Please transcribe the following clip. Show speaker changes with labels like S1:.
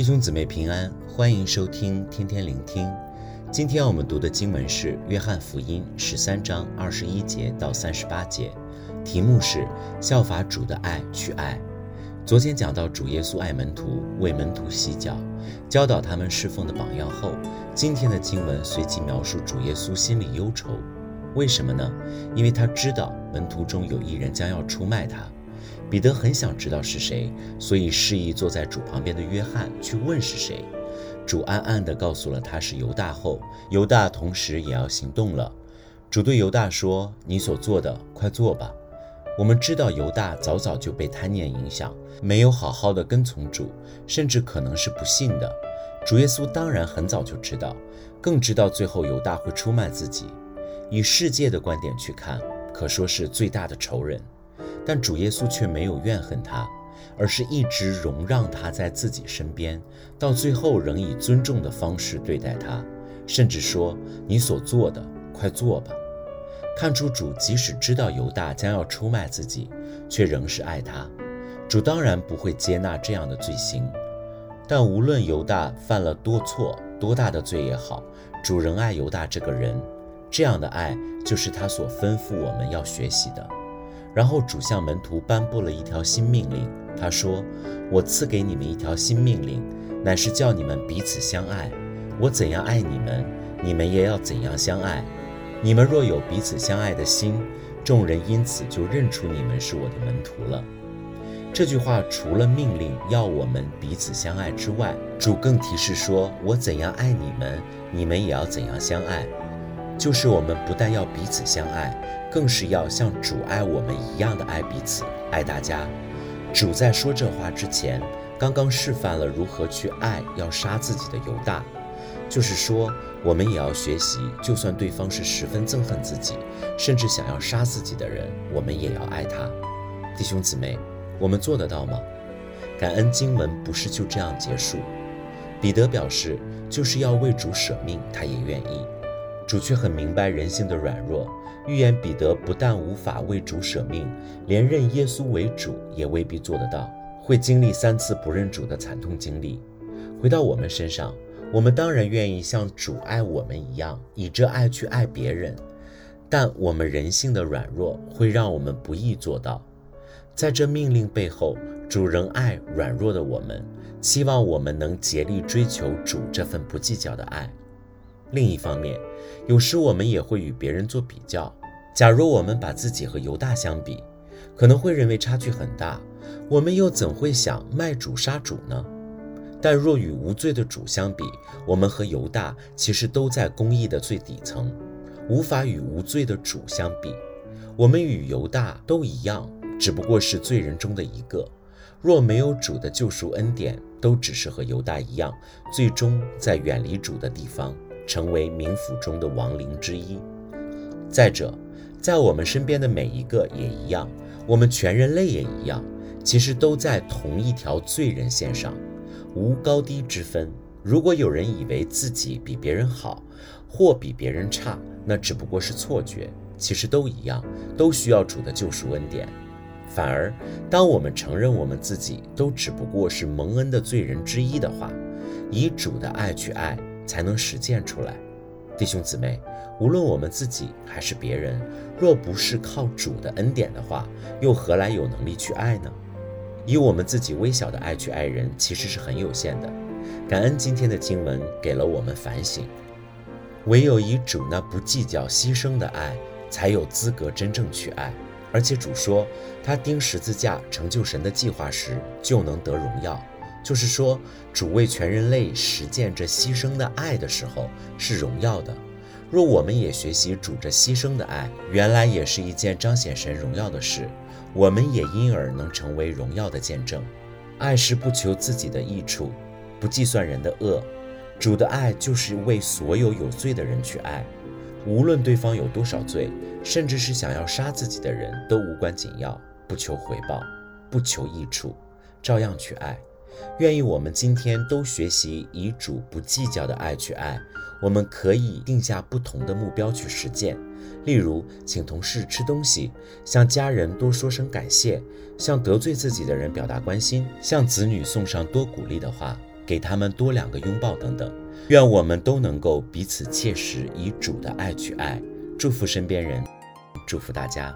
S1: 弟兄姊妹平安，欢迎收听天天聆听。今天我们读的经文是《约翰福音》十三章二十一节到三十八节，题目是“效法主的爱去爱”。昨天讲到主耶稣爱门徒，为门徒洗脚，教导他们侍奉的榜样后，今天的经文随即描述主耶稣心里忧愁。为什么呢？因为他知道门徒中有一人将要出卖他。彼得很想知道是谁，所以示意坐在主旁边的约翰去问是谁。主暗暗地告诉了他是犹大后，犹大同时也要行动了。主对犹大说：“你所做的，快做吧。”我们知道犹大早早就被贪念影响，没有好好的跟从主，甚至可能是不信的。主耶稣当然很早就知道，更知道最后犹大会出卖自己。以世界的观点去看，可说是最大的仇人。但主耶稣却没有怨恨他，而是一直容让他在自己身边，到最后仍以尊重的方式对待他，甚至说：“你所做的，快做吧。”看出主即使知道犹大将要出卖自己，却仍是爱他。主当然不会接纳这样的罪行，但无论犹大犯了多错、多大的罪也好，主仍爱犹大这个人。这样的爱就是他所吩咐我们要学习的。然后主向门徒颁布了一条新命令，他说：“我赐给你们一条新命令，乃是叫你们彼此相爱。我怎样爱你们，你们也要怎样相爱。你们若有彼此相爱的心，众人因此就认出你们是我的门徒了。”这句话除了命令要我们彼此相爱之外，主更提示说：“我怎样爱你们，你们也要怎样相爱。”就是我们不但要彼此相爱，更是要像主爱我们一样的爱彼此，爱大家。主在说这话之前，刚刚示范了如何去爱要杀自己的犹大，就是说，我们也要学习，就算对方是十分憎恨自己，甚至想要杀自己的人，我们也要爱他。弟兄姊妹，我们做得到吗？感恩经文不是就这样结束，彼得表示，就是要为主舍命，他也愿意。主却很明白人性的软弱，预言彼得不但无法为主舍命，连认耶稣为主也未必做得到，会经历三次不认主的惨痛经历。回到我们身上，我们当然愿意像主爱我们一样，以这爱去爱别人，但我们人性的软弱会让我们不易做到。在这命令背后，主仍爱软弱的我们，希望我们能竭力追求主这份不计较的爱。另一方面，有时我们也会与别人做比较。假如我们把自己和犹大相比，可能会认为差距很大。我们又怎会想卖主杀主呢？但若与无罪的主相比，我们和犹大其实都在公义的最底层，无法与无罪的主相比。我们与犹大都一样，只不过是罪人中的一个。若没有主的救赎恩典，都只是和犹大一样，最终在远离主的地方。成为冥府中的亡灵之一。再者，在我们身边的每一个也一样，我们全人类也一样，其实都在同一条罪人线上，无高低之分。如果有人以为自己比别人好，或比别人差，那只不过是错觉。其实都一样，都需要主的救赎恩典。反而，当我们承认我们自己都只不过是蒙恩的罪人之一的话，以主的爱去爱。才能实践出来，弟兄姊妹，无论我们自己还是别人，若不是靠主的恩典的话，又何来有能力去爱呢？以我们自己微小的爱去爱人，其实是很有限的。感恩今天的经文给了我们反省，唯有以主那不计较牺牲的爱，才有资格真正去爱。而且主说，他钉十字架成就神的计划时，就能得荣耀。就是说，主为全人类实践这牺牲的爱的时候是荣耀的。若我们也学习主这牺牲的爱，原来也是一件彰显神荣耀的事，我们也因而能成为荣耀的见证。爱是不求自己的益处，不计算人的恶。主的爱就是为所有有罪的人去爱，无论对方有多少罪，甚至是想要杀自己的人都无关紧要，不求回报，不求益处，照样去爱。愿意我们今天都学习以主不计较的爱去爱，我们可以定下不同的目标去实践。例如，请同事吃东西，向家人多说声感谢，向得罪自己的人表达关心，向子女送上多鼓励的话，给他们多两个拥抱等等。愿我们都能够彼此切实以主的爱去爱，祝福身边人，祝福大家。